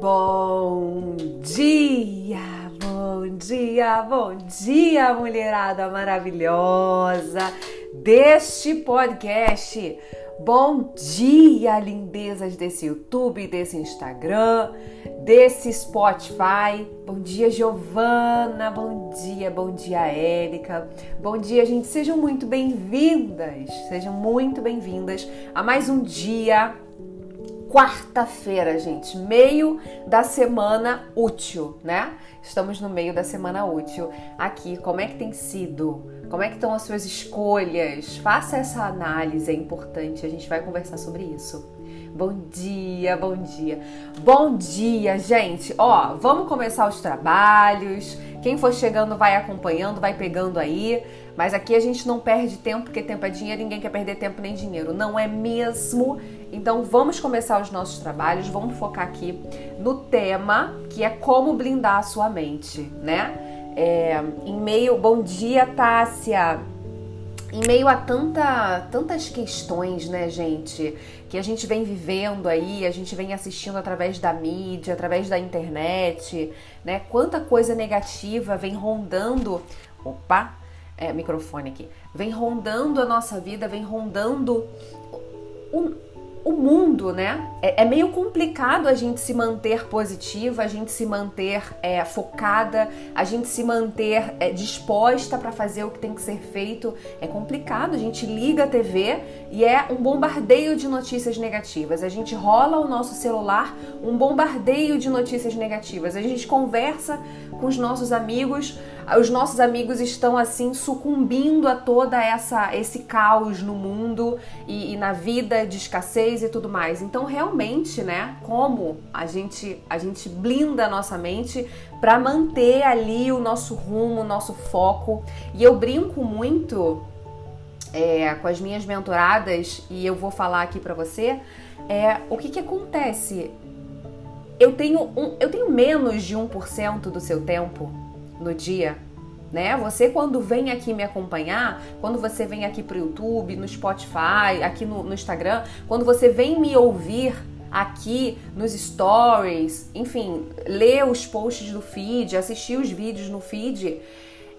Bom dia, bom dia, bom dia, mulherada maravilhosa deste podcast. Bom dia, lindezas desse YouTube, desse Instagram, desse Spotify. Bom dia, Giovana. Bom dia, bom dia, Érica. Bom dia, gente. Sejam muito bem-vindas. Sejam muito bem-vindas a mais um dia quarta-feira, gente, meio da semana útil, né? Estamos no meio da semana útil aqui. Como é que tem sido? Como é que estão as suas escolhas? Faça essa análise, é importante. A gente vai conversar sobre isso. Bom dia, bom dia. Bom dia, gente. Ó, vamos começar os trabalhos. Quem for chegando vai acompanhando, vai pegando aí. Mas aqui a gente não perde tempo, porque tempo é dinheiro, ninguém quer perder tempo nem dinheiro. Não é mesmo? Então vamos começar os nossos trabalhos, vamos focar aqui no tema que é como blindar a sua mente, né? É, em meio, bom dia, Tássia. Em meio a tanta, tantas questões, né, gente, que a gente vem vivendo aí, a gente vem assistindo através da mídia, através da internet, né? Quanta coisa negativa vem rondando. Opa, é, microfone aqui. Vem rondando a nossa vida, vem rondando o mundo, né? É, é, meio complicado a gente se manter positiva, a gente se manter é, focada, a gente se manter é, disposta para fazer o que tem que ser feito. É complicado. A gente liga a TV e é um bombardeio de notícias negativas. A gente rola o nosso celular, um bombardeio de notícias negativas. A gente conversa com os nossos amigos, os nossos amigos estão assim sucumbindo a toda essa esse caos no mundo e, e na vida de escassez e tudo mais. Então realmente, né, como a gente a gente blinda a nossa mente para manter ali o nosso rumo, o nosso foco. E eu brinco muito é, com as minhas mentoradas e eu vou falar aqui para você é o que que acontece. Eu tenho, um, eu tenho menos de 1% do seu tempo no dia, né? Você quando vem aqui me acompanhar, quando você vem aqui pro YouTube, no Spotify, aqui no, no Instagram, quando você vem me ouvir aqui nos stories, enfim, ler os posts do feed, assistir os vídeos no feed,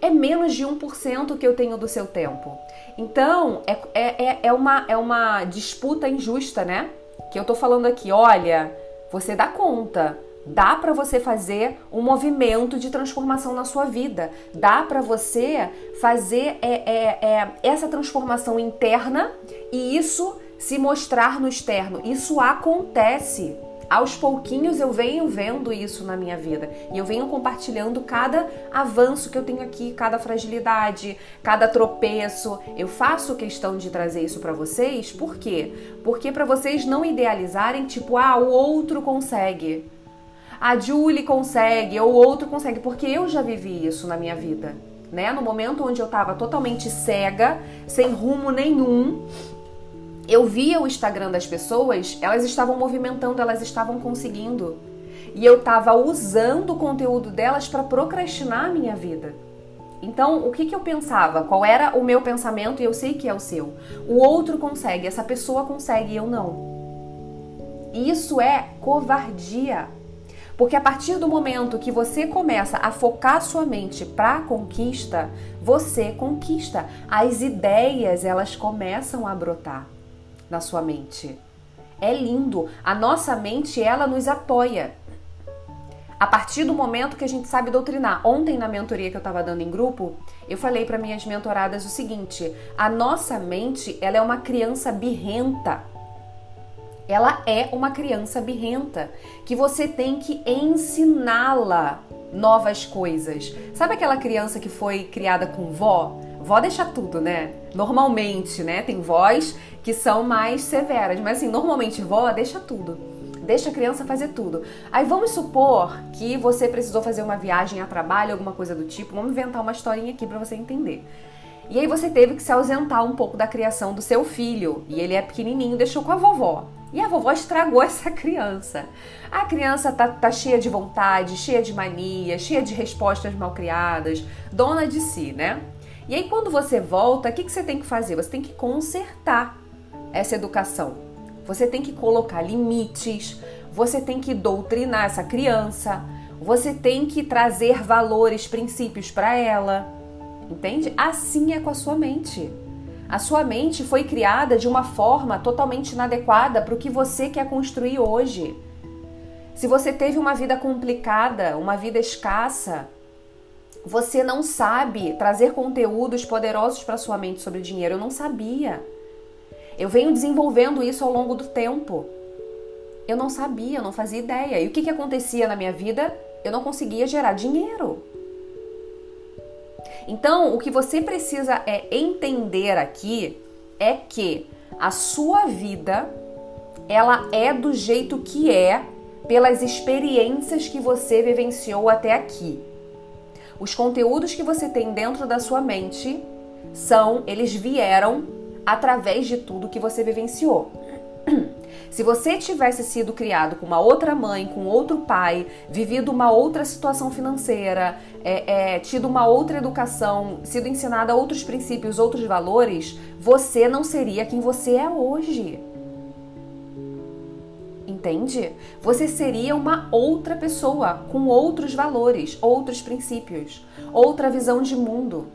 é menos de 1% que eu tenho do seu tempo. Então, é, é, é, é, uma, é uma disputa injusta, né? Que eu tô falando aqui, olha, você dá conta, Dá para você fazer um movimento de transformação na sua vida. Dá para você fazer é, é, é, essa transformação interna e isso se mostrar no externo. Isso acontece. Aos pouquinhos eu venho vendo isso na minha vida e eu venho compartilhando cada avanço que eu tenho aqui, cada fragilidade, cada tropeço. Eu faço questão de trazer isso para vocês, por quê? Porque para vocês não idealizarem tipo, ah, o outro consegue a Julie consegue ou outro consegue, porque eu já vivi isso na minha vida, né? No momento onde eu estava totalmente cega, sem rumo nenhum, eu via o Instagram das pessoas, elas estavam movimentando, elas estavam conseguindo. E eu estava usando o conteúdo delas para procrastinar a minha vida. Então, o que, que eu pensava? Qual era o meu pensamento? E eu sei que é o seu. O outro consegue, essa pessoa consegue e eu não. Isso é covardia. Porque a partir do momento que você começa a focar sua mente para a conquista, você conquista. As ideias, elas começam a brotar na sua mente. É lindo. A nossa mente, ela nos apoia. A partir do momento que a gente sabe doutrinar. Ontem na mentoria que eu estava dando em grupo, eu falei para minhas mentoradas o seguinte: a nossa mente, ela é uma criança birrenta ela é uma criança birrenta que você tem que ensiná-la novas coisas. Sabe aquela criança que foi criada com vó? Vó deixa tudo, né? Normalmente, né? Tem vós que são mais severas, mas assim, normalmente vó deixa tudo. Deixa a criança fazer tudo. Aí vamos supor que você precisou fazer uma viagem a trabalho, alguma coisa do tipo. Vamos inventar uma historinha aqui para você entender. E aí você teve que se ausentar um pouco da criação do seu filho. E ele é pequenininho, deixou com a vovó. E a vovó estragou essa criança. A criança tá, tá cheia de vontade, cheia de mania, cheia de respostas mal criadas, dona de si, né? E aí, quando você volta, o que, que você tem que fazer? Você tem que consertar essa educação. Você tem que colocar limites, você tem que doutrinar essa criança, você tem que trazer valores, princípios para ela. Entende? Assim é com a sua mente. A sua mente foi criada de uma forma totalmente inadequada para o que você quer construir hoje. Se você teve uma vida complicada, uma vida escassa, você não sabe trazer conteúdos poderosos para sua mente sobre dinheiro. Eu não sabia. Eu venho desenvolvendo isso ao longo do tempo. Eu não sabia, eu não fazia ideia. E o que, que acontecia na minha vida? Eu não conseguia gerar dinheiro. Então, o que você precisa é entender aqui é que a sua vida ela é do jeito que é pelas experiências que você vivenciou até aqui. Os conteúdos que você tem dentro da sua mente são, eles vieram através de tudo que você vivenciou. Se você tivesse sido criado com uma outra mãe, com outro pai, vivido uma outra situação financeira, é, é, tido uma outra educação, sido ensinado outros princípios, outros valores, você não seria quem você é hoje. Entende? Você seria uma outra pessoa com outros valores, outros princípios, outra visão de mundo.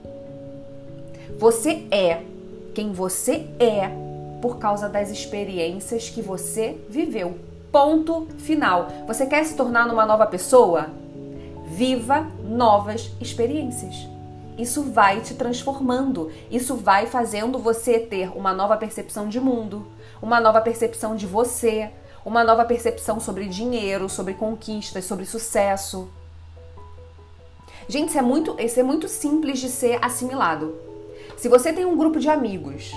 Você é quem você é por causa das experiências que você viveu. Ponto final. Você quer se tornar uma nova pessoa? Viva novas experiências. Isso vai te transformando, isso vai fazendo você ter uma nova percepção de mundo, uma nova percepção de você, uma nova percepção sobre dinheiro, sobre conquistas, sobre sucesso. Gente, isso é muito, isso é muito simples de ser assimilado. Se você tem um grupo de amigos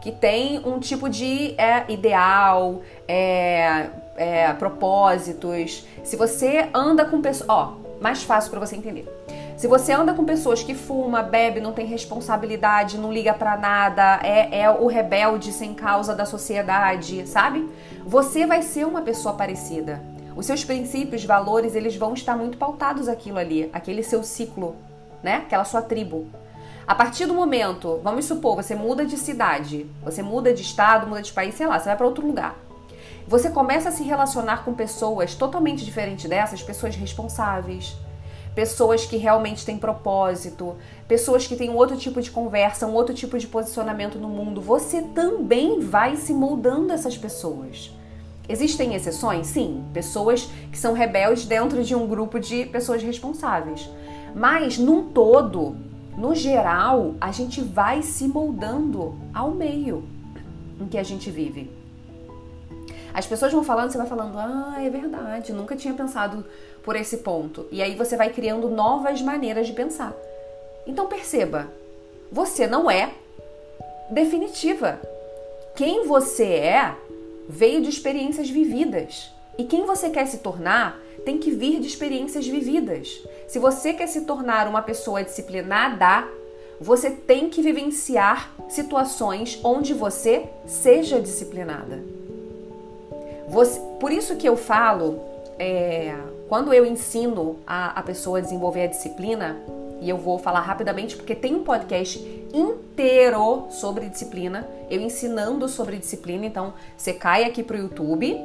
que tem um tipo de é, ideal, é, é, propósitos. Se você anda com pessoas. Ó, mais fácil para você entender. Se você anda com pessoas que fuma, bebe, não tem responsabilidade, não liga para nada, é, é o rebelde sem causa da sociedade, sabe? Você vai ser uma pessoa parecida. Os seus princípios, valores, eles vão estar muito pautados aquilo ali, aquele seu ciclo, né? Aquela sua tribo. A partir do momento, vamos supor, você muda de cidade, você muda de estado, muda de país, sei lá, você vai para outro lugar. Você começa a se relacionar com pessoas totalmente diferentes dessas, pessoas responsáveis, pessoas que realmente têm propósito, pessoas que têm um outro tipo de conversa, um outro tipo de posicionamento no mundo. Você também vai se moldando essas pessoas. Existem exceções? Sim, pessoas que são rebeldes dentro de um grupo de pessoas responsáveis. Mas, num todo, no geral, a gente vai se moldando ao meio em que a gente vive. As pessoas vão falando, você vai falando, ah, é verdade, nunca tinha pensado por esse ponto. E aí você vai criando novas maneiras de pensar. Então perceba, você não é definitiva. Quem você é veio de experiências vividas. E quem você quer se tornar tem que vir de experiências vividas. Se você quer se tornar uma pessoa disciplinada, você tem que vivenciar situações onde você seja disciplinada. Você, por isso que eu falo, é, quando eu ensino a, a pessoa a desenvolver a disciplina, e eu vou falar rapidamente porque tem um podcast inteiro sobre disciplina, eu ensinando sobre disciplina, então você cai aqui pro YouTube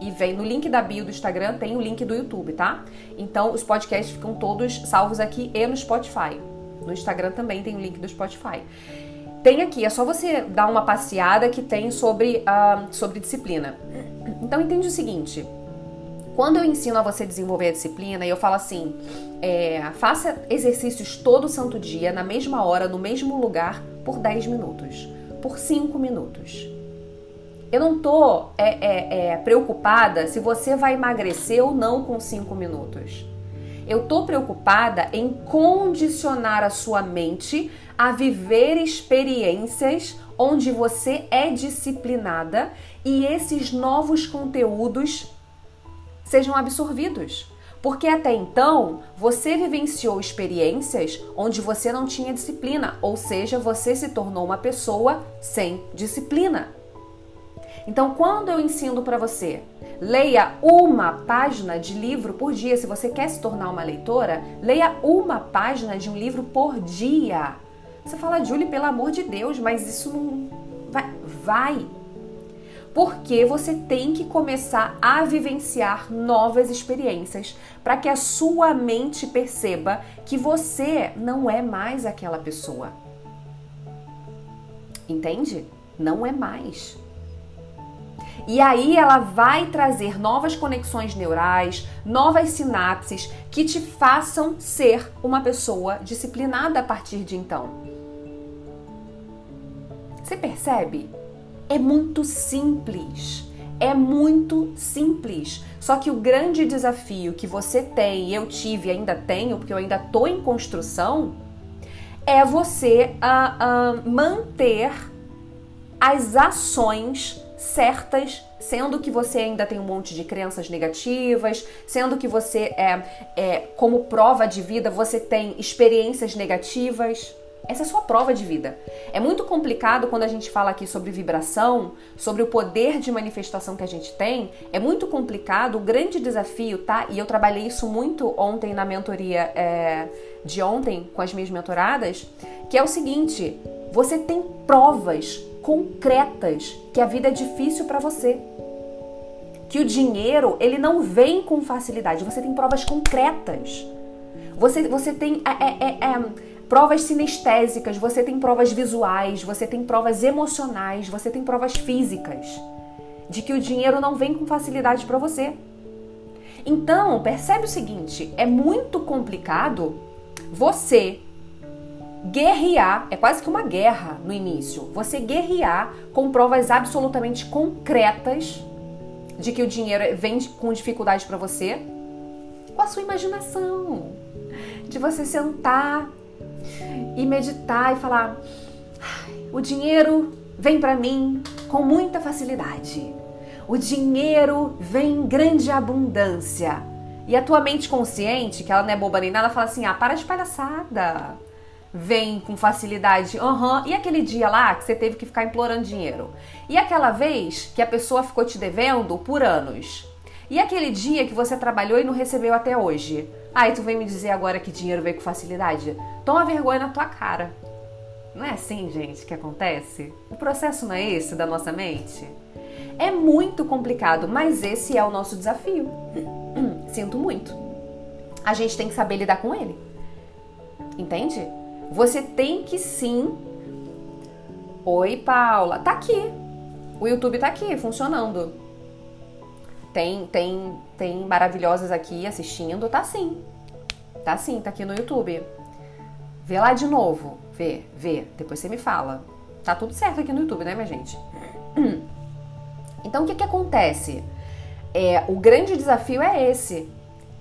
e vem no link da bio do Instagram, tem o link do YouTube, tá? Então os podcasts ficam todos salvos aqui e no Spotify. No Instagram também tem o link do Spotify. Tem aqui, é só você dar uma passeada que tem sobre, uh, sobre disciplina. Então entende o seguinte: quando eu ensino a você desenvolver a disciplina e eu falo assim, é, faça exercícios todo santo dia, na mesma hora, no mesmo lugar, por 10 minutos, por 5 minutos. Eu não tô é, é, é, preocupada se você vai emagrecer ou não com 5 minutos. Eu tô preocupada em condicionar a sua mente a viver experiências onde você é disciplinada e esses novos conteúdos sejam absorvidos. Porque até então você vivenciou experiências onde você não tinha disciplina, ou seja, você se tornou uma pessoa sem disciplina. Então, quando eu ensino para você, leia uma página de livro por dia, se você quer se tornar uma leitora, leia uma página de um livro por dia. Você fala, Julie, pelo amor de Deus, mas isso não vai. vai. Porque você tem que começar a vivenciar novas experiências para que a sua mente perceba que você não é mais aquela pessoa. Entende? Não é mais. E aí ela vai trazer novas conexões neurais, novas sinapses que te façam ser uma pessoa disciplinada a partir de então. Você percebe? É muito simples. É muito simples. Só que o grande desafio que você tem, eu tive e ainda tenho, porque eu ainda estou em construção, é você uh, uh, manter as ações certas, sendo que você ainda tem um monte de crenças negativas, sendo que você é, é como prova de vida você tem experiências negativas. Essa é a sua prova de vida. É muito complicado quando a gente fala aqui sobre vibração, sobre o poder de manifestação que a gente tem. É muito complicado. O grande desafio, tá? E eu trabalhei isso muito ontem na mentoria é, de ontem com as minhas mentoradas, que é o seguinte: você tem provas concretas que a vida é difícil para você. Que o dinheiro, ele não vem com facilidade. Você tem provas concretas. Você, você tem é, é, é, é, provas sinestésicas, você tem provas visuais, você tem provas emocionais, você tem provas físicas de que o dinheiro não vem com facilidade para você. Então, percebe o seguinte: é muito complicado você guerrear, é quase que uma guerra no início. Você guerrear com provas absolutamente concretas de que o dinheiro vem com dificuldade para você, com a sua imaginação. De você sentar e meditar e falar: o dinheiro vem para mim com muita facilidade. O dinheiro vem em grande abundância. E a tua mente consciente, que ela não é boba nem nada, fala assim: ah, para de palhaçada vem com facilidade. Aham. Uhum. E aquele dia lá que você teve que ficar implorando dinheiro? E aquela vez que a pessoa ficou te devendo por anos? E aquele dia que você trabalhou e não recebeu até hoje? Aí ah, tu vem me dizer agora que dinheiro veio com facilidade? Toma vergonha na tua cara. Não é assim, gente, que acontece? O processo não é esse da nossa mente? É muito complicado, mas esse é o nosso desafio. Sinto muito. A gente tem que saber lidar com ele. Entende? Você tem que sim. Oi, Paula. Tá aqui. O YouTube tá aqui, funcionando. Tem, tem, tem maravilhosas aqui assistindo. Tá sim. Tá sim, tá aqui no YouTube. Vê lá de novo. Vê, vê. Depois você me fala. Tá tudo certo aqui no YouTube, né, minha gente? Então, o que que acontece? É, o grande desafio é esse.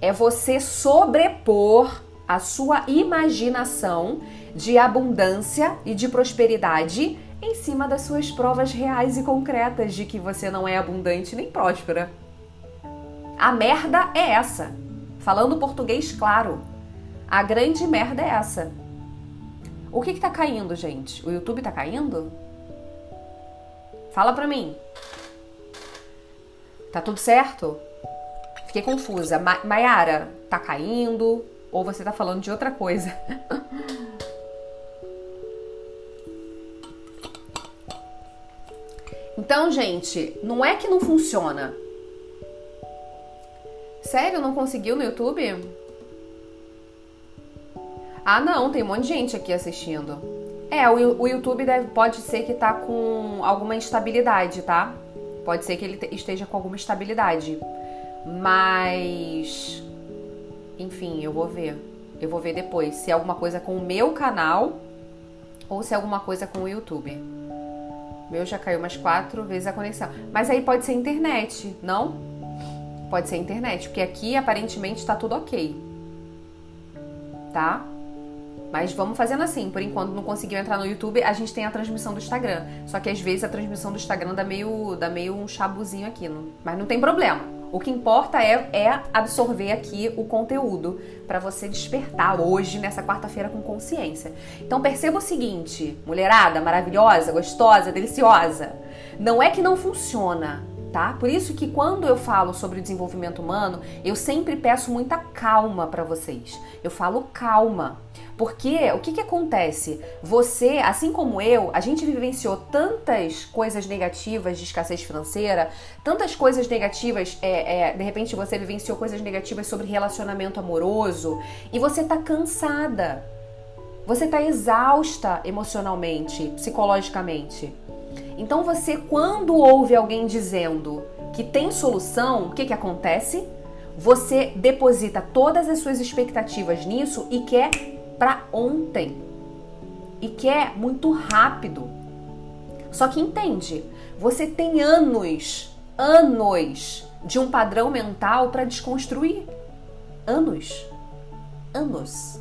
É você sobrepor a sua imaginação de abundância e de prosperidade em cima das suas provas reais e concretas de que você não é abundante nem próspera. A merda é essa. Falando português claro. A grande merda é essa. O que que tá caindo, gente? O YouTube tá caindo? Fala pra mim. Tá tudo certo? Fiquei confusa. Ma Mayara, tá caindo? Ou você tá falando de outra coisa? então, gente, não é que não funciona. Sério, não conseguiu no YouTube? Ah, não, tem um monte de gente aqui assistindo. É, o, o YouTube deve, pode ser que tá com alguma instabilidade, tá? Pode ser que ele esteja com alguma estabilidade. Mas enfim, eu vou ver. Eu vou ver depois se é alguma coisa com o meu canal ou se é alguma coisa com o YouTube. Meu já caiu umas quatro vezes a conexão. Mas aí pode ser internet, não? Pode ser internet, porque aqui aparentemente está tudo ok. Tá? Mas vamos fazendo assim. Por enquanto não conseguiu entrar no YouTube, a gente tem a transmissão do Instagram. Só que às vezes a transmissão do Instagram dá meio, dá meio um chabuzinho aqui. Não, mas não tem problema. O que importa é, é absorver aqui o conteúdo para você despertar hoje, nessa quarta-feira, com consciência. Então perceba o seguinte, mulherada maravilhosa, gostosa, deliciosa. Não é que não funciona. Tá? Por isso que quando eu falo sobre desenvolvimento humano, eu sempre peço muita calma para vocês. Eu falo calma. Porque o que, que acontece? Você, assim como eu, a gente vivenciou tantas coisas negativas de escassez financeira, tantas coisas negativas, é, é, de repente você vivenciou coisas negativas sobre relacionamento amoroso e você tá cansada. Você tá exausta emocionalmente, psicologicamente. Então você, quando ouve alguém dizendo que tem solução, o que, que acontece? Você deposita todas as suas expectativas nisso e quer para ontem e quer muito rápido. Só que entende, você tem anos, anos de um padrão mental para desconstruir. Anos. Anos.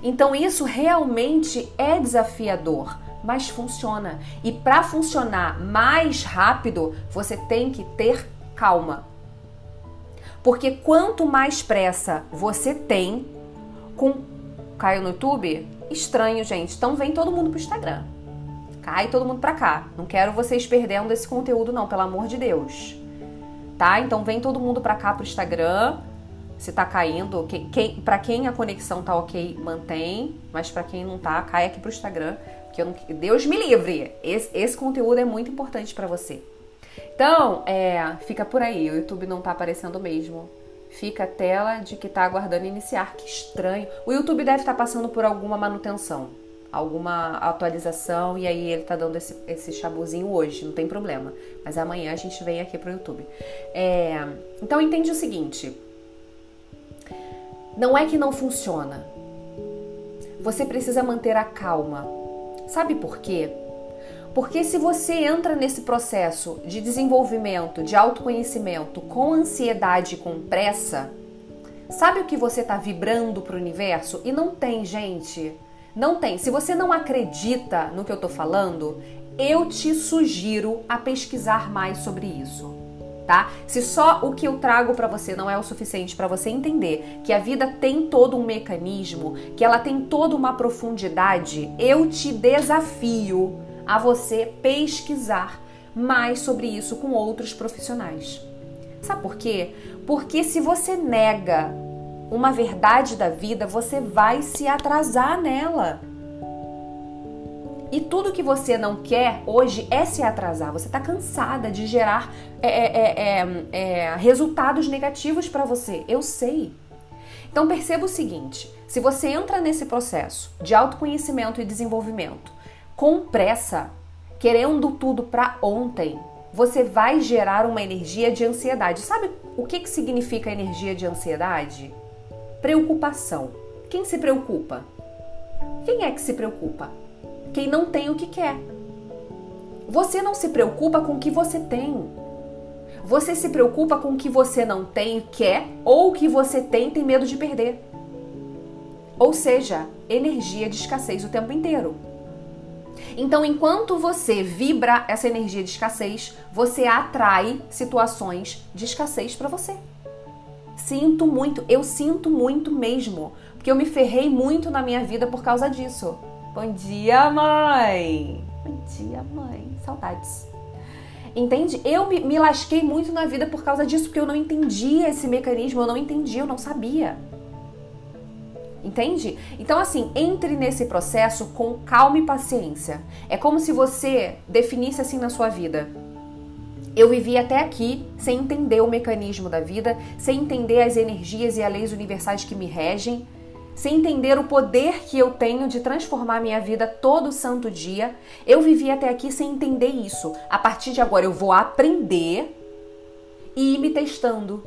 Então isso realmente é desafiador, mas funciona. E para funcionar mais rápido, você tem que ter calma. Porque quanto mais pressa você tem, com caiu no YouTube? Estranho, gente. Então vem todo mundo pro Instagram. Cai todo mundo pra cá. Não quero vocês perdendo esse conteúdo, não, pelo amor de Deus. Tá? Então vem todo mundo pra cá pro Instagram. Se tá caindo, quem, quem, quem a conexão tá ok, mantém. Mas pra quem não tá, cai aqui pro Instagram. Que não, Deus me livre! Esse, esse conteúdo é muito importante para você. Então, é, fica por aí. O YouTube não tá aparecendo mesmo fica a tela de que está aguardando iniciar. Que estranho. O YouTube deve estar tá passando por alguma manutenção, alguma atualização e aí ele está dando esse, esse chabuzinho hoje, não tem problema. Mas amanhã a gente vem aqui para o YouTube. É, então entende o seguinte: não é que não funciona. Você precisa manter a calma. Sabe por quê? Porque se você entra nesse processo de desenvolvimento, de autoconhecimento com ansiedade e com pressa, sabe o que você está vibrando para o universo? E não tem, gente. Não tem. Se você não acredita no que eu estou falando, eu te sugiro a pesquisar mais sobre isso. Tá? Se só o que eu trago para você não é o suficiente para você entender que a vida tem todo um mecanismo, que ela tem toda uma profundidade, eu te desafio a você pesquisar mais sobre isso com outros profissionais. Sabe por quê? Porque se você nega uma verdade da vida, você vai se atrasar nela. E tudo que você não quer hoje é se atrasar. Você está cansada de gerar é, é, é, é resultados negativos para você. Eu sei. Então perceba o seguinte: se você entra nesse processo de autoconhecimento e desenvolvimento com pressa, querendo tudo para ontem, você vai gerar uma energia de ansiedade. Sabe o que, que significa energia de ansiedade? Preocupação. Quem se preocupa? Quem é que se preocupa? Quem não tem o que quer. Você não se preocupa com o que você tem. Você se preocupa com o que você não tem e quer ou o que você tem tem medo de perder. Ou seja, energia de escassez o tempo inteiro. Então, enquanto você vibra essa energia de escassez, você atrai situações de escassez para você. Sinto muito, eu sinto muito mesmo, porque eu me ferrei muito na minha vida por causa disso. Bom dia, mãe! Bom dia, mãe. Saudades. Entende? Eu me, me lasquei muito na vida por causa disso, porque eu não entendia esse mecanismo, eu não entendia, eu não sabia. Entende? Então, assim, entre nesse processo com calma e paciência. É como se você definisse assim na sua vida. Eu vivi até aqui sem entender o mecanismo da vida, sem entender as energias e as leis universais que me regem, sem entender o poder que eu tenho de transformar minha vida todo santo dia. Eu vivi até aqui sem entender isso. A partir de agora eu vou aprender e ir me testando,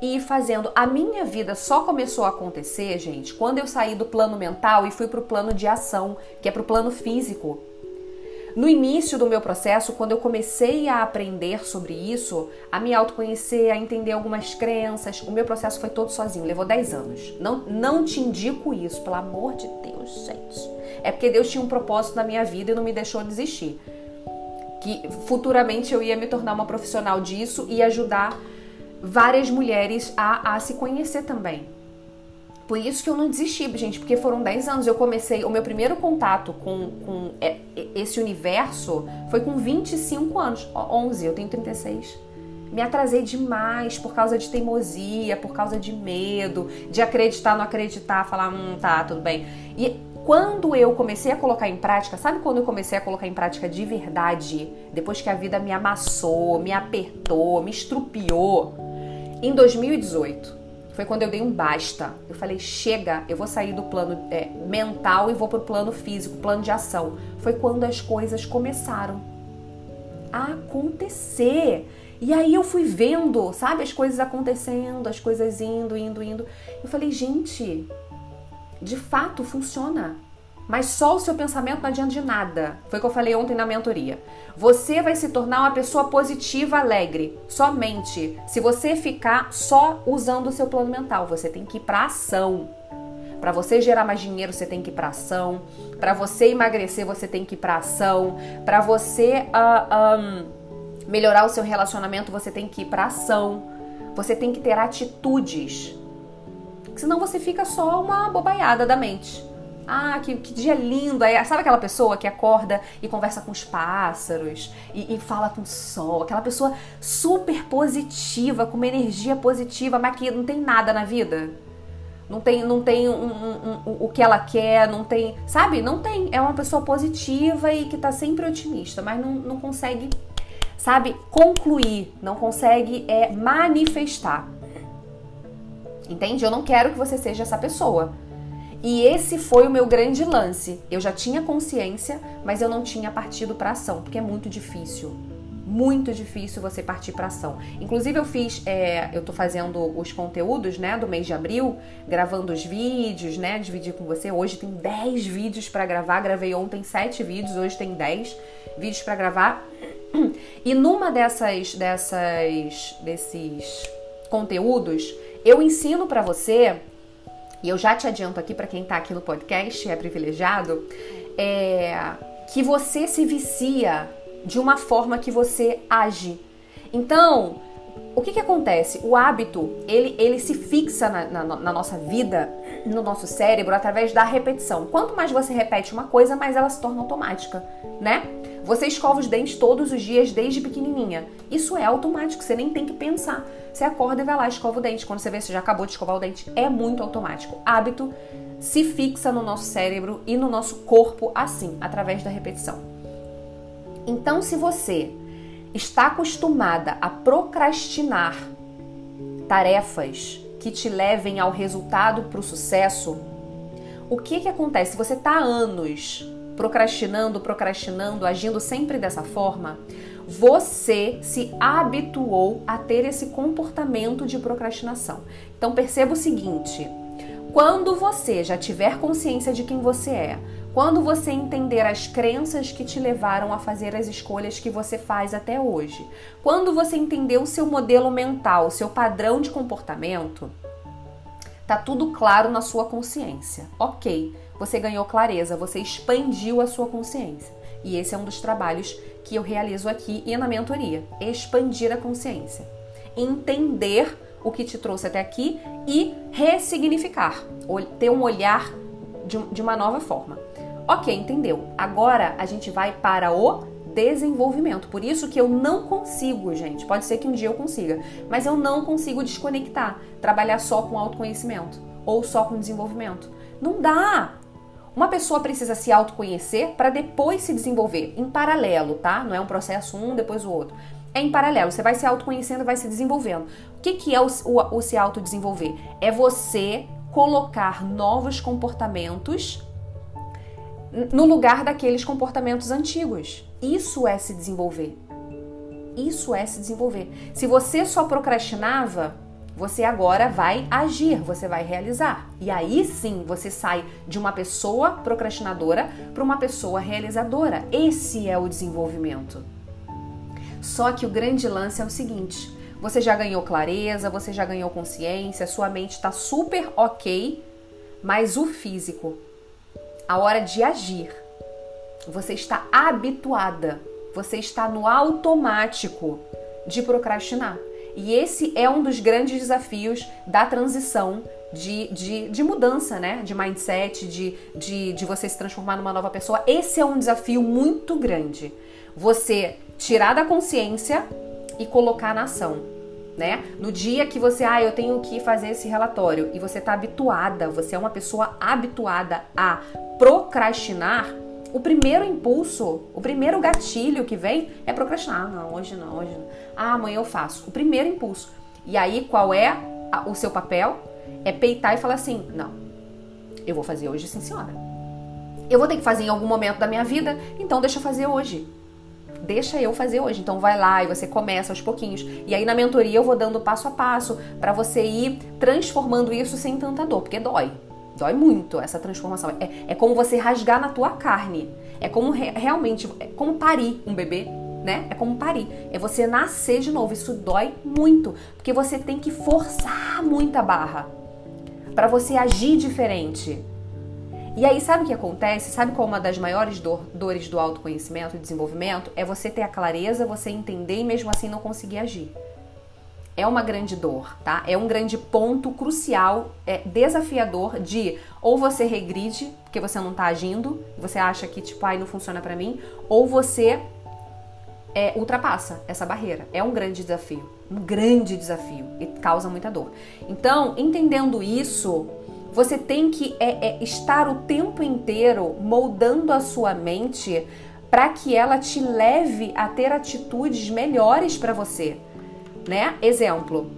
e ir fazendo. A minha vida só começou a acontecer, gente, quando eu saí do plano mental e fui para o plano de ação, que é para o plano físico. No início do meu processo, quando eu comecei a aprender sobre isso, a me autoconhecer, a entender algumas crenças, o meu processo foi todo sozinho, levou 10 anos. Não, não te indico isso, pelo amor de Deus, gente. É porque Deus tinha um propósito na minha vida e não me deixou desistir. Que futuramente eu ia me tornar uma profissional disso e ajudar várias mulheres a, a se conhecer também. Por isso que eu não desisti, gente, porque foram 10 anos. Eu comecei, o meu primeiro contato com, com esse universo foi com 25 anos. 11, eu tenho 36. Me atrasei demais por causa de teimosia, por causa de medo, de acreditar, não acreditar, falar, hum, tá, tudo bem. E quando eu comecei a colocar em prática, sabe quando eu comecei a colocar em prática de verdade? Depois que a vida me amassou, me apertou, me estrupiou. Em 2018, foi quando eu dei um basta. Eu falei, chega, eu vou sair do plano é, mental e vou pro plano físico, plano de ação. Foi quando as coisas começaram a acontecer. E aí eu fui vendo, sabe, as coisas acontecendo, as coisas indo, indo, indo. Eu falei, gente, de fato funciona. Mas só o seu pensamento não adianta de nada. Foi o que eu falei ontem na mentoria. Você vai se tornar uma pessoa positiva, alegre, somente se você ficar só usando o seu plano mental. Você tem que ir para ação. Para você gerar mais dinheiro, você tem que ir para ação. Para você emagrecer, você tem que ir para ação. Para você uh, um, melhorar o seu relacionamento, você tem que ir para ação. Você tem que ter atitudes. Senão você fica só uma bobaiada da mente. Ah, que, que dia lindo! Aí, sabe aquela pessoa que acorda e conversa com os pássaros e, e, fala com o sol? Aquela pessoa super positiva, com uma energia positiva, mas que não tem nada na vida. Não tem, não tem um, um, um, o que ela quer, não tem. Sabe? Não tem. É uma pessoa positiva e que tá sempre otimista, mas não, não consegue, sabe, concluir, não consegue é, manifestar. Entende? Eu não quero que você seja essa pessoa. E esse foi o meu grande lance. Eu já tinha consciência, mas eu não tinha partido para ação, porque é muito difícil. Muito difícil você partir para ação. Inclusive eu fiz, é, eu tô fazendo os conteúdos, né, do mês de abril, gravando os vídeos, né, dividir com você. Hoje tem 10 vídeos para gravar. Gravei ontem 7 vídeos, hoje tem 10 vídeos para gravar. E numa dessas, dessas, desses conteúdos, eu ensino para você e eu já te adianto aqui para quem está aqui no podcast, é privilegiado, é, que você se vicia de uma forma que você age. Então, o que, que acontece? O hábito, ele, ele se fixa na, na, na, nossa vida, no nosso cérebro, através da repetição. Quanto mais você repete uma coisa, mais ela se torna automática, né? Você escova os dentes todos os dias desde pequenininha. Isso é automático, você nem tem que pensar. Você acorda e vai lá, escova o dente. Quando você vê se já acabou de escovar o dente, é muito automático. Hábito se fixa no nosso cérebro e no nosso corpo assim, através da repetição. Então, se você está acostumada a procrastinar tarefas que te levem ao resultado para o sucesso, o que que acontece? Você está anos procrastinando, procrastinando, agindo sempre dessa forma, você se habituou a ter esse comportamento de procrastinação. Então perceba o seguinte: quando você já tiver consciência de quem você é, quando você entender as crenças que te levaram a fazer as escolhas que você faz até hoje, quando você entender o seu modelo mental, o seu padrão de comportamento, tá tudo claro na sua consciência. Ok, você ganhou clareza, você expandiu a sua consciência. E esse é um dos trabalhos que eu realizo aqui e na mentoria: expandir a consciência. Entender o que te trouxe até aqui e ressignificar, ter um olhar de uma nova forma. Ok, entendeu? Agora a gente vai para o desenvolvimento. Por isso que eu não consigo, gente. Pode ser que um dia eu consiga, mas eu não consigo desconectar, trabalhar só com autoconhecimento ou só com desenvolvimento. Não dá. Uma pessoa precisa se autoconhecer para depois se desenvolver em paralelo, tá? Não é um processo um depois o outro. É em paralelo, você vai se autoconhecendo vai se desenvolvendo. O que, que é o, o, o se autodesenvolver? É você colocar novos comportamentos no lugar daqueles comportamentos antigos. Isso é se desenvolver. Isso é se desenvolver. Se você só procrastinava, você agora vai agir, você vai realizar. E aí sim você sai de uma pessoa procrastinadora para uma pessoa realizadora. Esse é o desenvolvimento. Só que o grande lance é o seguinte: você já ganhou clareza, você já ganhou consciência, sua mente está super ok, mas o físico, a hora de agir, você está habituada, você está no automático de procrastinar. E esse é um dos grandes desafios da transição de, de, de mudança, né? De mindset, de, de, de você se transformar numa nova pessoa. Esse é um desafio muito grande. Você tirar da consciência e colocar na ação né? No dia que você, ah, eu tenho que fazer esse relatório e você está habituada, você é uma pessoa habituada a procrastinar, o primeiro impulso, o primeiro gatilho que vem é procrastinar. Ah, não, hoje não, hoje não. Ah, amanhã eu faço. O primeiro impulso. E aí, qual é o seu papel? É peitar e falar assim: não, eu vou fazer hoje, sim, senhora. Eu vou ter que fazer em algum momento da minha vida, então deixa eu fazer hoje deixa eu fazer hoje. Então vai lá e você começa aos pouquinhos. E aí na mentoria eu vou dando passo a passo para você ir transformando isso sem tanta dor, porque dói. Dói muito essa transformação. É, é como você rasgar na tua carne. É como re, realmente, é como parir um bebê, né? É como parir. É você nascer de novo. Isso dói muito, porque você tem que forçar muita barra para você agir diferente. E aí, sabe o que acontece? Sabe qual é uma das maiores dor, dores do autoconhecimento e desenvolvimento? É você ter a clareza, você entender e mesmo assim não conseguir agir. É uma grande dor, tá? É um grande ponto crucial, é desafiador de ou você regride, porque você não tá agindo, você acha que tipo, ai, não funciona para mim, ou você é, ultrapassa essa barreira. É um grande desafio, um grande desafio e causa muita dor. Então, entendendo isso, você tem que é, é, estar o tempo inteiro moldando a sua mente para que ela te leve a ter atitudes melhores para você, né? Exemplo,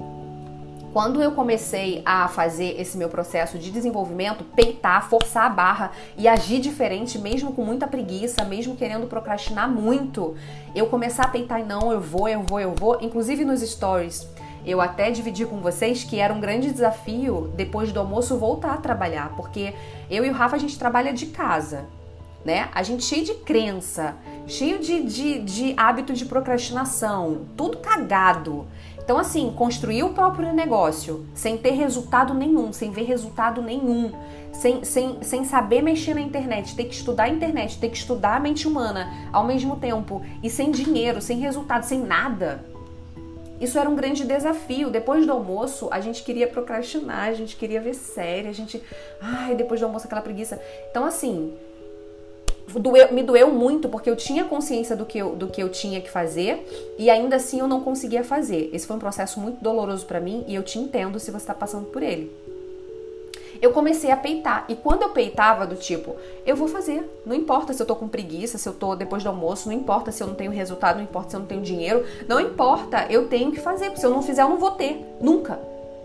quando eu comecei a fazer esse meu processo de desenvolvimento, peitar, forçar a barra e agir diferente, mesmo com muita preguiça, mesmo querendo procrastinar muito, eu começar a peitar não, eu vou, eu vou, eu vou, inclusive nos stories eu até dividi com vocês que era um grande desafio depois do almoço voltar a trabalhar, porque eu e o Rafa a gente trabalha de casa, né? A gente cheio de crença, cheio de, de, de hábito de procrastinação, tudo cagado. Então, assim, construir o próprio negócio sem ter resultado nenhum, sem ver resultado nenhum, sem, sem, sem saber mexer na internet, ter que estudar a internet, ter que estudar a mente humana ao mesmo tempo e sem dinheiro, sem resultado, sem nada isso era um grande desafio. Depois do almoço, a gente queria procrastinar, a gente queria ver série, a gente. Ai, depois do almoço, aquela preguiça. Então, assim, doeu, me doeu muito porque eu tinha consciência do que eu, do que eu tinha que fazer e ainda assim eu não conseguia fazer. Esse foi um processo muito doloroso para mim e eu te entendo se você está passando por ele eu comecei a peitar. E quando eu peitava do tipo, eu vou fazer, não importa se eu tô com preguiça, se eu tô depois do almoço, não importa se eu não tenho resultado, não importa se eu não tenho dinheiro, não importa, eu tenho que fazer, porque se eu não fizer eu não vou ter, nunca.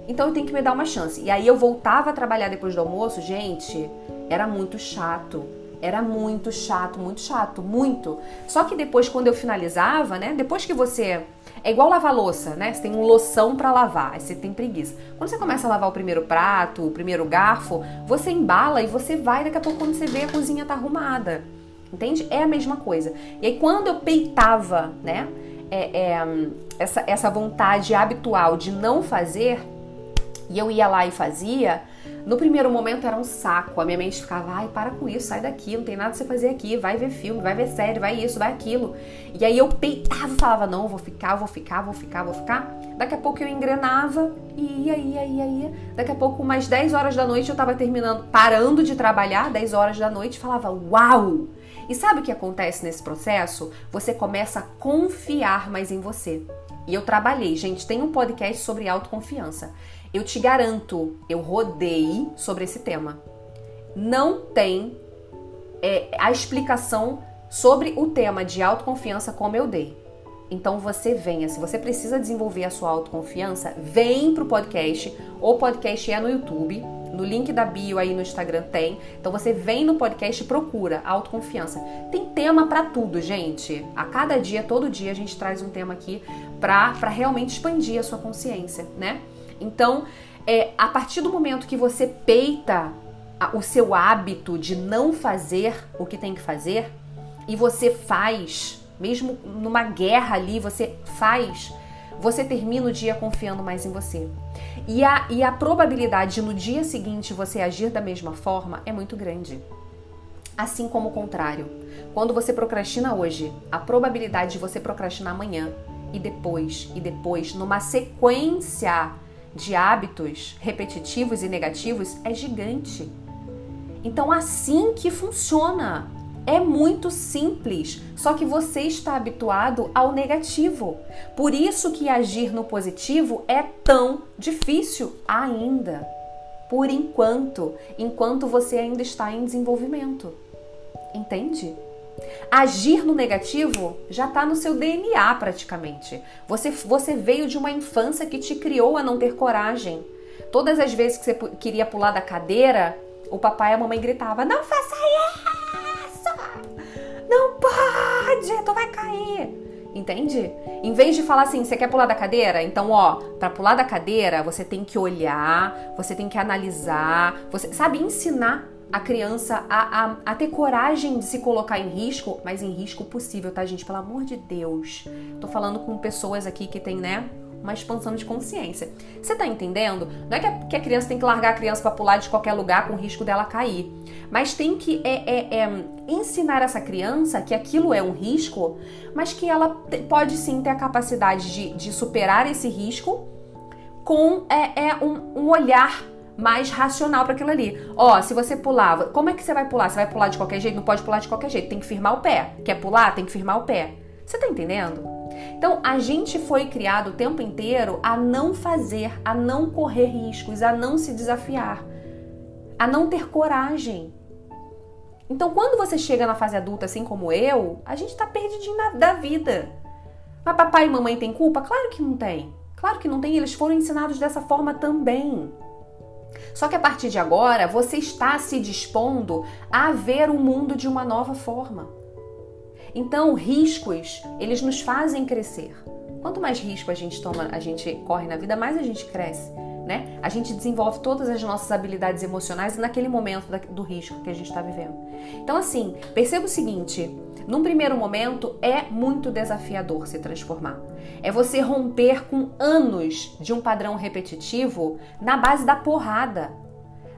Então eu tenho que me dar uma chance. E aí eu voltava a trabalhar depois do almoço, gente, era muito chato. Era muito chato, muito chato, muito. Só que depois, quando eu finalizava, né? Depois que você é igual lavar louça, né? Você tem um loção para lavar, aí você tem preguiça. Quando você começa a lavar o primeiro prato, o primeiro garfo, você embala e você vai, daqui a pouco quando você vê a cozinha tá arrumada. Entende? É a mesma coisa. E aí quando eu peitava, né? É, é, essa, essa vontade habitual de não fazer, e eu ia lá e fazia, no primeiro momento era um saco, a minha mente ficava, ai, para com isso, sai daqui, não tem nada pra você fazer aqui, vai ver filme, vai ver série, vai isso, vai aquilo. E aí eu peitava e falava, não, vou ficar, vou ficar, vou ficar, vou ficar. Daqui a pouco eu engrenava e ia, ia, ia, ia. Daqui a pouco, umas 10 horas da noite, eu tava terminando, parando de trabalhar, 10 horas da noite, falava, uau! E sabe o que acontece nesse processo? Você começa a confiar mais em você. E eu trabalhei, gente, tem um podcast sobre autoconfiança. Eu te garanto, eu rodei sobre esse tema. Não tem é, a explicação sobre o tema de autoconfiança como eu dei. Então você venha, se você precisa desenvolver a sua autoconfiança, vem pro podcast. O podcast é no YouTube, no link da bio aí no Instagram tem. Então você vem no podcast e procura autoconfiança. Tem tema para tudo, gente. A cada dia, todo dia a gente traz um tema aqui para realmente expandir a sua consciência, né? Então, é, a partir do momento que você peita o seu hábito de não fazer o que tem que fazer e você faz, mesmo numa guerra ali, você faz, você termina o dia confiando mais em você. E a, e a probabilidade de no dia seguinte você agir da mesma forma é muito grande. Assim como o contrário. Quando você procrastina hoje, a probabilidade de você procrastinar amanhã e depois e depois, numa sequência de hábitos repetitivos e negativos, é gigante. Então, assim que funciona. É muito simples, só que você está habituado ao negativo. Por isso que agir no positivo é tão difícil ainda. Por enquanto, enquanto você ainda está em desenvolvimento. Entende? Agir no negativo já está no seu DNA praticamente. Você, você veio de uma infância que te criou a não ter coragem. Todas as vezes que você queria pular da cadeira, o papai e a mamãe gritavam: Não faça isso! Não pode, tu vai cair. Entende? Em vez de falar assim, você quer pular da cadeira? Então, ó, para pular da cadeira, você tem que olhar, você tem que analisar, você sabe ensinar a criança a, a, a, ter coragem de se colocar em risco, mas em risco possível, tá, gente? Pelo amor de Deus. Tô falando com pessoas aqui que tem, né, uma expansão de consciência. Você tá entendendo? Não é que a, que a criança tem que largar a criança para pular de qualquer lugar com risco dela cair, mas tem que é, é, é, ensinar essa criança que aquilo é um risco, mas que ela pode sim ter a capacidade de, de superar esse risco com é, é um, um olhar mais racional para aquilo ali. Ó, se você pular, como é que você vai pular? Você vai pular de qualquer jeito? Não pode pular de qualquer jeito, tem que firmar o pé. Quer pular? Tem que firmar o pé. Você tá entendendo? Então, a gente foi criado o tempo inteiro a não fazer, a não correr riscos, a não se desafiar, a não ter coragem. Então, quando você chega na fase adulta, assim como eu, a gente tá perdidinho da vida. Mas papai e mamãe têm culpa? Claro que não tem. Claro que não tem, eles foram ensinados dessa forma também. Só que a partir de agora, você está se dispondo a ver o mundo de uma nova forma. Então, riscos, eles nos fazem crescer. Quanto mais risco a gente toma, a gente corre na vida, mais a gente cresce, né? A gente desenvolve todas as nossas habilidades emocionais naquele momento do risco que a gente está vivendo. Então, assim, perceba o seguinte: num primeiro momento é muito desafiador se transformar. É você romper com anos de um padrão repetitivo na base da porrada,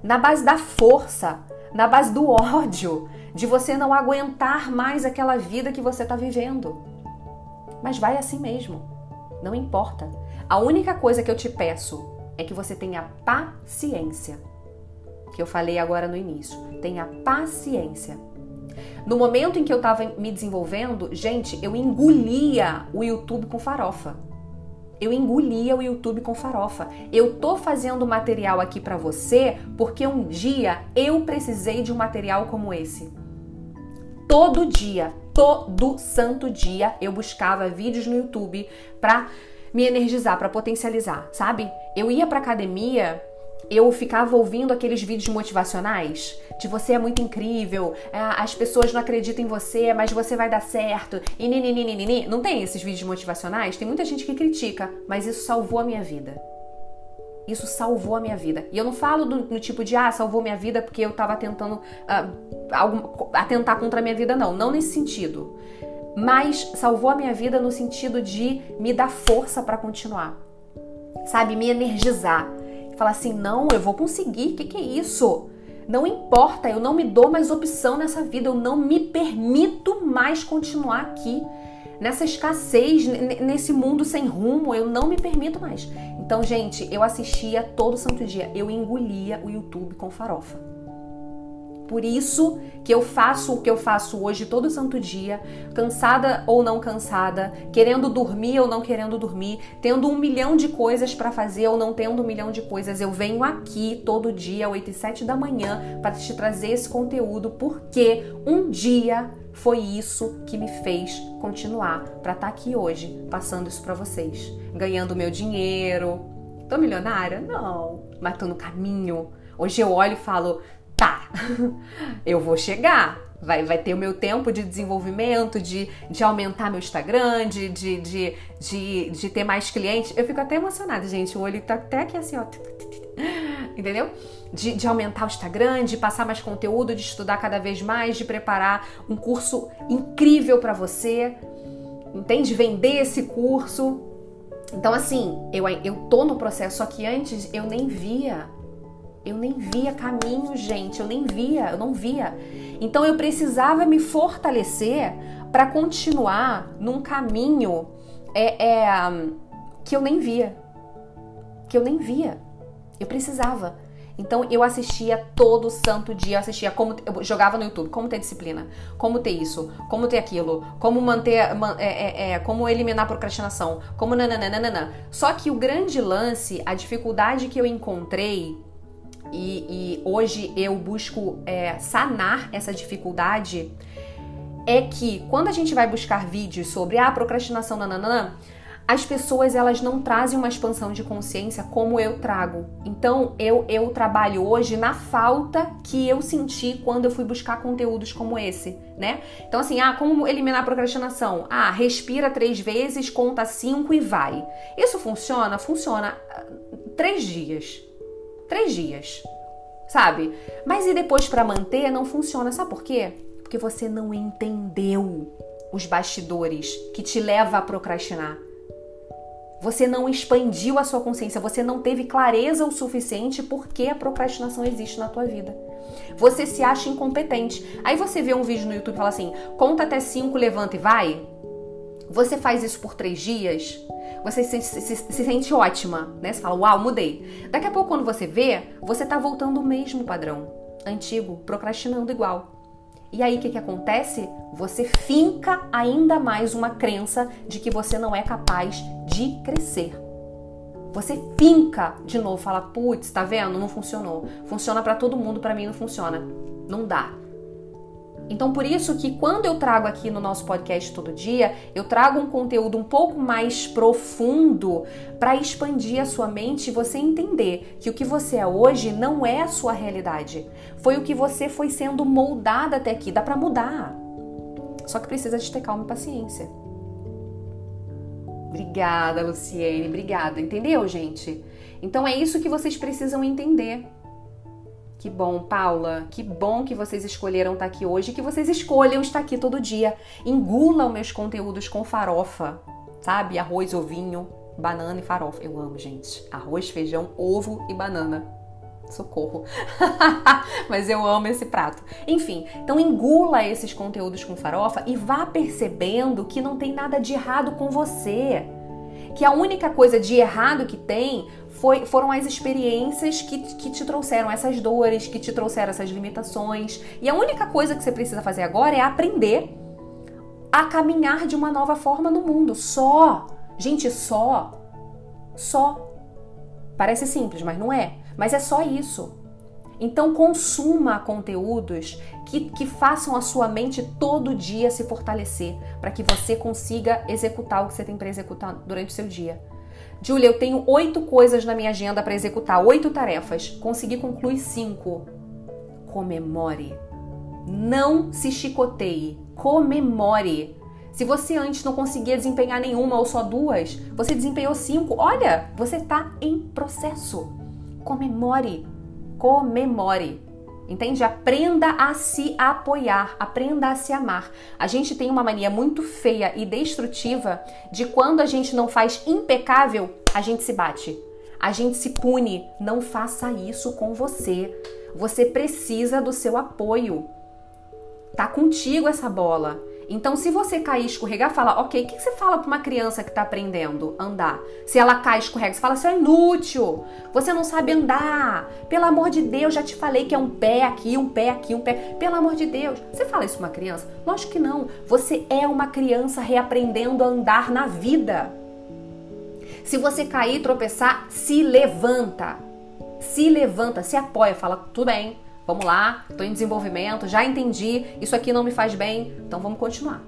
na base da força, na base do ódio, de você não aguentar mais aquela vida que você está vivendo. Mas vai assim mesmo, não importa. A única coisa que eu te peço é que você tenha paciência, que eu falei agora no início. Tenha paciência. No momento em que eu estava me desenvolvendo, gente, eu engolia o YouTube com farofa. Eu engolia o YouTube com farofa. Eu tô fazendo material aqui para você porque um dia eu precisei de um material como esse todo dia, todo santo dia eu buscava vídeos no YouTube para me energizar, para potencializar, sabe? Eu ia para academia, eu ficava ouvindo aqueles vídeos motivacionais de você é muito incrível, é, as pessoas não acreditam em você, mas você vai dar certo. E nininini, não tem esses vídeos motivacionais? Tem muita gente que critica, mas isso salvou a minha vida. Isso salvou a minha vida. E eu não falo do, do tipo de, ah, salvou minha vida porque eu tava tentando uh, algum, atentar contra a minha vida, não. Não nesse sentido. Mas salvou a minha vida no sentido de me dar força para continuar. Sabe? Me energizar. Falar assim, não, eu vou conseguir. O que, que é isso? Não importa, eu não me dou mais opção nessa vida, eu não me permito mais continuar aqui nessa escassez, nesse mundo sem rumo, eu não me permito mais. Então, gente, eu assistia todo santo dia, eu engolia o YouTube com farofa. Por isso que eu faço o que eu faço hoje todo santo dia, cansada ou não cansada, querendo dormir ou não querendo dormir, tendo um milhão de coisas para fazer ou não tendo um milhão de coisas. Eu venho aqui todo dia, 8 e 7 da manhã, para te trazer esse conteúdo, porque um dia foi isso que me fez continuar para estar tá aqui hoje, passando isso para vocês, ganhando meu dinheiro. Tô milionária? Não, mas tô no caminho. Hoje eu olho e falo, tá, eu vou chegar. Vai, vai ter o meu tempo de desenvolvimento, de, de aumentar meu Instagram, de, de, de, de, de ter mais clientes. Eu fico até emocionada, gente. O olho tá até aqui assim, ó. Entendeu? de, de aumentar o Instagram, de passar mais conteúdo, de estudar cada vez mais, de preparar um curso incrível para você, entende? Vender esse curso. Então, assim, eu, eu tô no processo, só que antes eu nem via. Eu nem via caminho, gente. Eu nem via, eu não via. Então eu precisava me fortalecer para continuar num caminho é, é, que eu nem via. Que eu nem via. Eu precisava. Então eu assistia todo santo dia, eu assistia como eu jogava no YouTube, como ter disciplina, como ter isso, como ter aquilo, como manter, man, é, é, é, como eliminar a procrastinação, como nananana. Só que o grande lance, a dificuldade que eu encontrei e, e hoje eu busco é, sanar essa dificuldade é que quando a gente vai buscar vídeos sobre a ah, procrastinação nananana, as pessoas elas não trazem uma expansão de consciência como eu trago. Então eu, eu trabalho hoje na falta que eu senti quando eu fui buscar conteúdos como esse, né? Então assim, ah, como eliminar a procrastinação? Ah, respira três vezes, conta cinco e vai. Isso funciona? Funciona ah, três dias. Três dias, sabe? Mas e depois para manter não funciona, sabe por quê? Porque você não entendeu os bastidores que te leva a procrastinar. Você não expandiu a sua consciência, você não teve clareza o suficiente porque a procrastinação existe na tua vida. Você se acha incompetente. Aí você vê um vídeo no YouTube e fala assim: conta até cinco, levanta e vai. Você faz isso por três dias, você se, se, se, se, sente ótima, né? Você fala, uau, mudei. Daqui a pouco, quando você vê, você tá voltando ao mesmo padrão antigo, procrastinando igual. E aí o que, que acontece? Você finca ainda mais uma crença de que você não é capaz de crescer. Você finca de novo, fala, putz, tá vendo? Não funcionou. Funciona para todo mundo, para mim não funciona. Não dá. Então, por isso que quando eu trago aqui no nosso podcast todo dia, eu trago um conteúdo um pouco mais profundo para expandir a sua mente e você entender que o que você é hoje não é a sua realidade. Foi o que você foi sendo moldada até aqui. Dá para mudar. Só que precisa de ter calma e paciência. Obrigada, Luciene. Obrigada. Entendeu, gente? Então é isso que vocês precisam entender. Que bom, Paula. Que bom que vocês escolheram estar aqui hoje, que vocês escolham estar aqui todo dia. Engulam meus conteúdos com farofa, sabe? Arroz, ovinho, banana e farofa. Eu amo, gente. Arroz, feijão, ovo e banana. Socorro. Mas eu amo esse prato. Enfim, então engula esses conteúdos com farofa e vá percebendo que não tem nada de errado com você. Que a única coisa de errado que tem foi, foram as experiências que, que te trouxeram essas dores, que te trouxeram essas limitações. E a única coisa que você precisa fazer agora é aprender a caminhar de uma nova forma no mundo. Só. Gente, só. Só. Parece simples, mas não é. Mas é só isso. Então consuma conteúdos que, que façam a sua mente todo dia se fortalecer, para que você consiga executar o que você tem para executar durante o seu dia. Julia, eu tenho oito coisas na minha agenda para executar, oito tarefas. Consegui concluir cinco. Comemore. Não se chicoteie. Comemore. Se você antes não conseguia desempenhar nenhuma ou só duas, você desempenhou cinco. Olha, você está em processo. Comemore. Comemore. Entende? Aprenda a se apoiar, aprenda a se amar. A gente tem uma mania muito feia e destrutiva de quando a gente não faz impecável, a gente se bate. A gente se pune. Não faça isso com você. Você precisa do seu apoio. Tá contigo essa bola. Então, se você cair, escorregar, fala, ok, o que você fala para uma criança que está aprendendo andar? Se ela cai, escorrega, você fala, você é inútil, você não sabe andar, pelo amor de Deus, já te falei que é um pé aqui, um pé aqui, um pé, pelo amor de Deus. Você fala isso para uma criança? Lógico que não. Você é uma criança reaprendendo a andar na vida. Se você cair, tropeçar, se levanta. Se levanta, se apoia, fala, tudo bem, Vamos lá, estou em desenvolvimento, já entendi, isso aqui não me faz bem, então vamos continuar.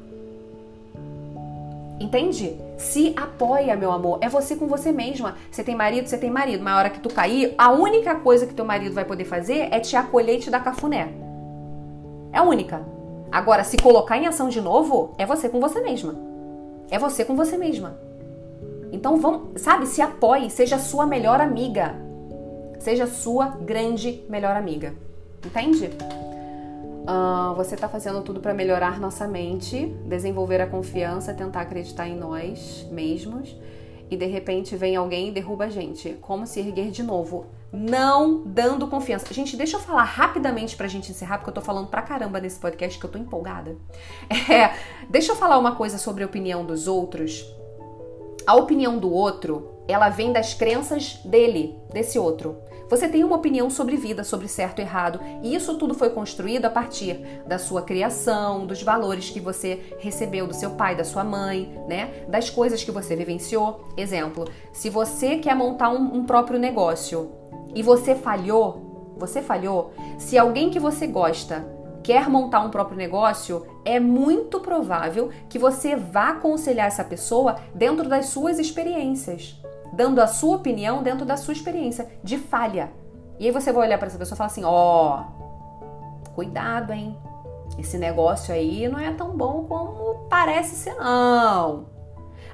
Entende? Se apoia, meu amor. É você com você mesma. Você tem marido, você tem marido. Mas a hora que tu cair, a única coisa que teu marido vai poder fazer é te acolher e te dar cafuné. É a única. Agora, se colocar em ação de novo, é você com você mesma. É você com você mesma. Então vamos, sabe, se apoie, seja sua melhor amiga. Seja sua grande melhor amiga. Entende? Uh, você está fazendo tudo para melhorar nossa mente, desenvolver a confiança, tentar acreditar em nós mesmos e de repente vem alguém e derruba a gente. Como se erguer de novo. Não dando confiança. Gente, deixa eu falar rapidamente pra gente encerrar, porque eu tô falando pra caramba nesse podcast que eu tô empolgada. É, deixa eu falar uma coisa sobre a opinião dos outros. A opinião do outro, ela vem das crenças dele, desse outro. Você tem uma opinião sobre vida, sobre certo e errado, e isso tudo foi construído a partir da sua criação, dos valores que você recebeu do seu pai, da sua mãe, né? Das coisas que você vivenciou. Exemplo, se você quer montar um, um próprio negócio e você falhou, você falhou, se alguém que você gosta quer montar um próprio negócio, é muito provável que você vá aconselhar essa pessoa dentro das suas experiências dando a sua opinião dentro da sua experiência de falha. E aí você vai olhar para essa pessoa e falar assim: ó, oh, cuidado, hein? Esse negócio aí não é tão bom como parece ser, não.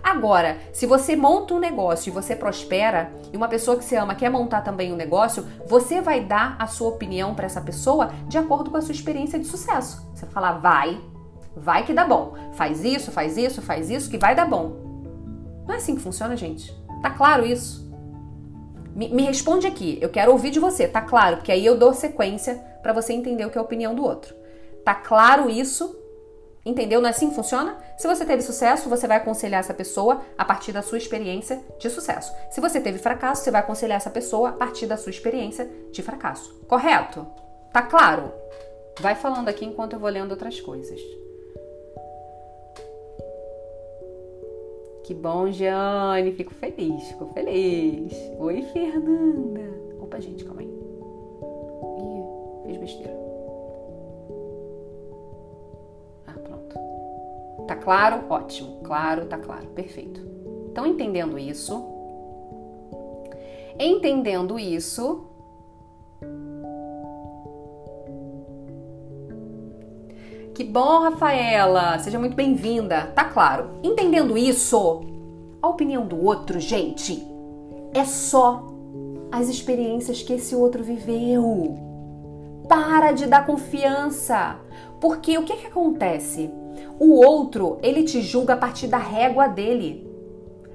Agora, se você monta um negócio e você prospera, e uma pessoa que você ama quer montar também um negócio, você vai dar a sua opinião para essa pessoa de acordo com a sua experiência de sucesso. Você vai falar, vai, vai que dá bom. Faz isso, faz isso, faz isso, que vai dar bom. Não é assim que funciona, gente. Tá claro isso? Me, me, responde aqui, eu quero ouvir de você, tá claro? Porque aí eu dou sequência para você entender o que é a opinião do outro. Tá claro isso? Entendeu? Não é assim que funciona? Se você teve sucesso, você vai aconselhar essa pessoa a partir da sua experiência de sucesso. Se você teve fracasso, você vai aconselhar essa pessoa a partir da sua experiência de fracasso. Correto? Tá claro? Vai falando aqui enquanto eu vou lendo outras coisas. Que bom, Jane. Fico feliz, fico feliz. Oi, Fernanda. Opa, gente, calma aí. Ih, fez besteira. Ah, pronto. Tá claro? Ótimo. Claro, tá claro. Perfeito. Então, entendendo isso, entendendo isso, Que bom, Rafaela! Seja muito bem-vinda. Tá claro. Entendendo isso, a opinião do outro, gente, é só as experiências que esse outro viveu. Para de dar confiança. Porque o que, que acontece? O outro, ele te julga a partir da régua dele,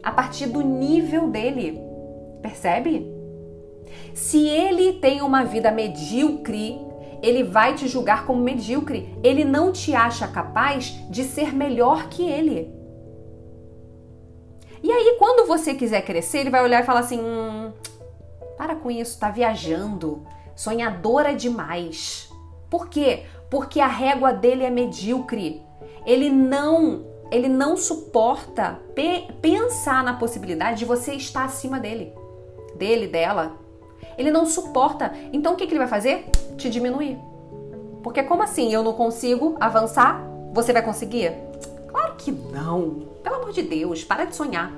a partir do nível dele. Percebe? Se ele tem uma vida medíocre, ele vai te julgar como medíocre. Ele não te acha capaz de ser melhor que ele. E aí, quando você quiser crescer, ele vai olhar e falar assim: hum, para com isso, tá viajando, sonhadora demais. Por quê? Porque a régua dele é medíocre. Ele não, ele não suporta pe pensar na possibilidade de você estar acima dele, dele, dela. Ele não suporta. Então o que, que ele vai fazer? Te diminuir. Porque como assim? Eu não consigo avançar? Você vai conseguir? Claro que não. Pelo amor de Deus, para de sonhar.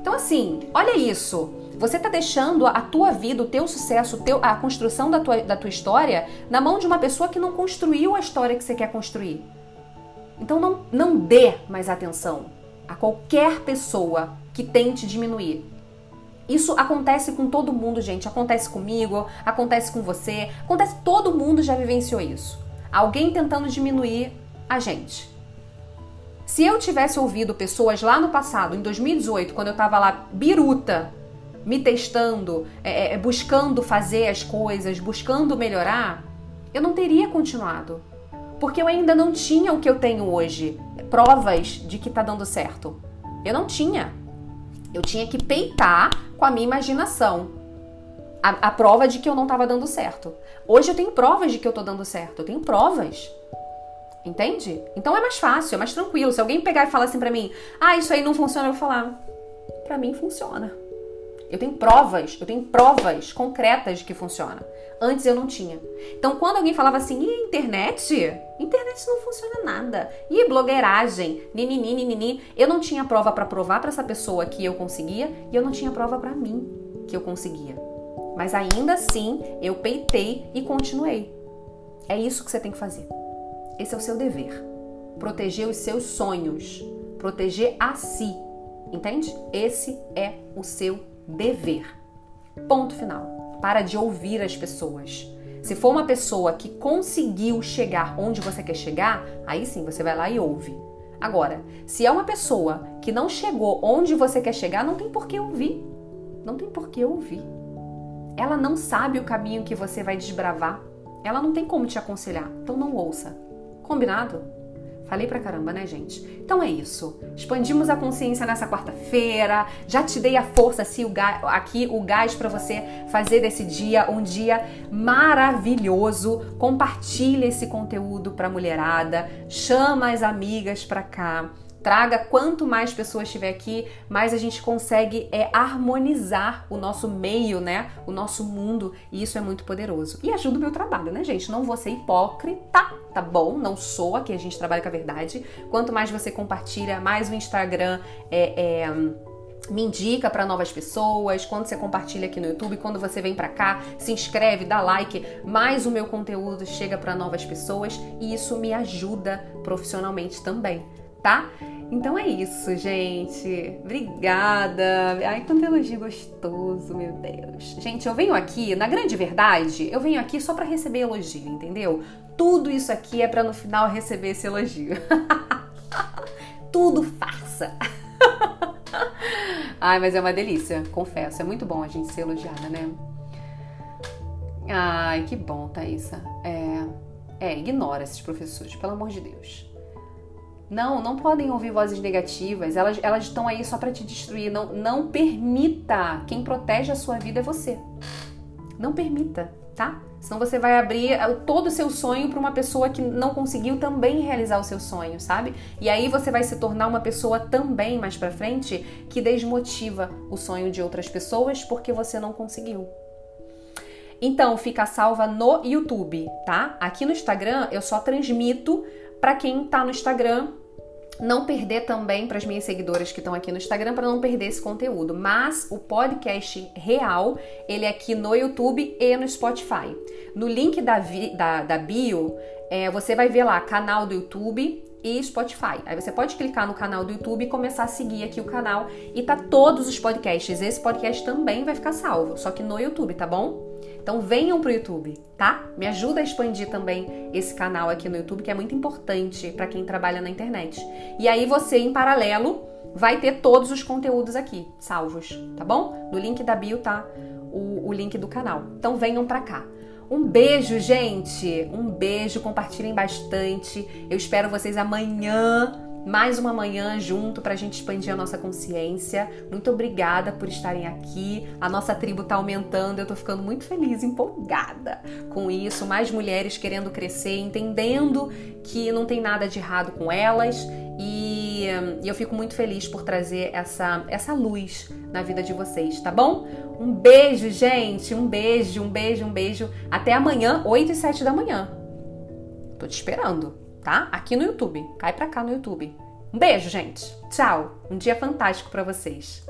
Então assim, olha isso. Você está deixando a tua vida, o teu sucesso, teu, a construção da tua, da tua história na mão de uma pessoa que não construiu a história que você quer construir. Então não, não dê mais atenção a qualquer pessoa que tente diminuir. Isso acontece com todo mundo, gente. Acontece comigo, acontece com você, acontece todo mundo já vivenciou isso. Alguém tentando diminuir a gente. Se eu tivesse ouvido pessoas lá no passado, em 2018, quando eu tava lá biruta, me testando, é, é, buscando fazer as coisas, buscando melhorar, eu não teria continuado. Porque eu ainda não tinha o que eu tenho hoje, provas de que tá dando certo. Eu não tinha. Eu tinha que peitar com a minha imaginação a, a prova de que eu não estava dando certo. Hoje eu tenho provas de que eu estou dando certo. Eu tenho provas. Entende? Então é mais fácil, é mais tranquilo. Se alguém pegar e falar assim pra mim, ah, isso aí não funciona, eu vou falar, pra mim funciona. Eu tenho provas, eu tenho provas concretas de que funciona. Antes eu não tinha. Então, quando alguém falava assim, e internet? Internet não funciona nada. E blogueiragem? Ninini, ninini. Eu não tinha prova para provar para essa pessoa que eu conseguia e eu não tinha prova para mim que eu conseguia. Mas ainda assim, eu peitei e continuei. É isso que você tem que fazer. Esse é o seu dever. Proteger os seus sonhos. Proteger a si. Entende? Esse é o seu dever. Ponto final. Para de ouvir as pessoas. Se for uma pessoa que conseguiu chegar onde você quer chegar, aí sim você vai lá e ouve. Agora, se é uma pessoa que não chegou onde você quer chegar, não tem por que ouvir. Não tem por que ouvir. Ela não sabe o caminho que você vai desbravar. Ela não tem como te aconselhar. Então não ouça. Combinado? Falei pra caramba, né, gente? Então é isso. Expandimos a consciência nessa quarta-feira. Já te dei a força assim, o gás, aqui, o gás para você fazer desse dia um dia maravilhoso. Compartilha esse conteúdo pra mulherada. Chama as amigas pra cá traga quanto mais pessoas tiver aqui, mais a gente consegue é harmonizar o nosso meio, né? O nosso mundo, e isso é muito poderoso. E ajuda o meu trabalho, né, gente? Não vou ser hipócrita, tá bom? Não sou, aqui a gente trabalha com a verdade. Quanto mais você compartilha, mais o Instagram é, é me indica para novas pessoas, quando você compartilha aqui no YouTube, quando você vem para cá, se inscreve, dá like, mais o meu conteúdo chega para novas pessoas e isso me ajuda profissionalmente também, tá? Então é isso, gente. Obrigada. Ai, quanto elogio gostoso, meu Deus. Gente, eu venho aqui, na grande verdade, eu venho aqui só para receber elogio, entendeu? Tudo isso aqui é para no final receber esse elogio. Tudo farsa. Ai, mas é uma delícia, confesso. É muito bom a gente ser elogiada, né? Ai, que bom, Thaisa. É, é, ignora esses professores, pelo amor de Deus. Não, não podem ouvir vozes negativas. Elas, elas estão aí só para te destruir. Não, não permita. Quem protege a sua vida é você. Não permita, tá? Senão você vai abrir todo o seu sonho para uma pessoa que não conseguiu também realizar o seu sonho, sabe? E aí você vai se tornar uma pessoa também mais para frente que desmotiva o sonho de outras pessoas porque você não conseguiu. Então, fica salva no YouTube, tá? Aqui no Instagram eu só transmito para quem tá no Instagram não perder também para as minhas seguidoras que estão aqui no Instagram para não perder esse conteúdo. Mas o podcast real ele é aqui no YouTube e no Spotify. No link da, da, da bio é, você vai ver lá canal do YouTube e Spotify. Aí você pode clicar no canal do YouTube e começar a seguir aqui o canal e tá todos os podcasts. Esse podcast também vai ficar salvo, só que no YouTube, tá bom? Então venham pro YouTube, tá? Me ajuda a expandir também esse canal aqui no YouTube, que é muito importante para quem trabalha na internet. E aí você, em paralelo, vai ter todos os conteúdos aqui, salvos, tá bom? No link da bio tá o, o link do canal. Então venham pra cá. Um beijo, gente! Um beijo, compartilhem bastante. Eu espero vocês amanhã mais uma manhã junto para a gente expandir a nossa consciência. Muito obrigada por estarem aqui. A nossa tribo está aumentando, eu estou ficando muito feliz, empolgada com isso. Mais mulheres querendo crescer, entendendo que não tem nada de errado com elas e, e eu fico muito feliz por trazer essa, essa luz na vida de vocês, tá bom? Um beijo, gente. Um beijo, um beijo, um beijo. Até amanhã, 8 e 7 da manhã. Tô te esperando tá? Aqui no YouTube. Cai pra cá no YouTube. Um beijo, gente. Tchau. Um dia fantástico para vocês.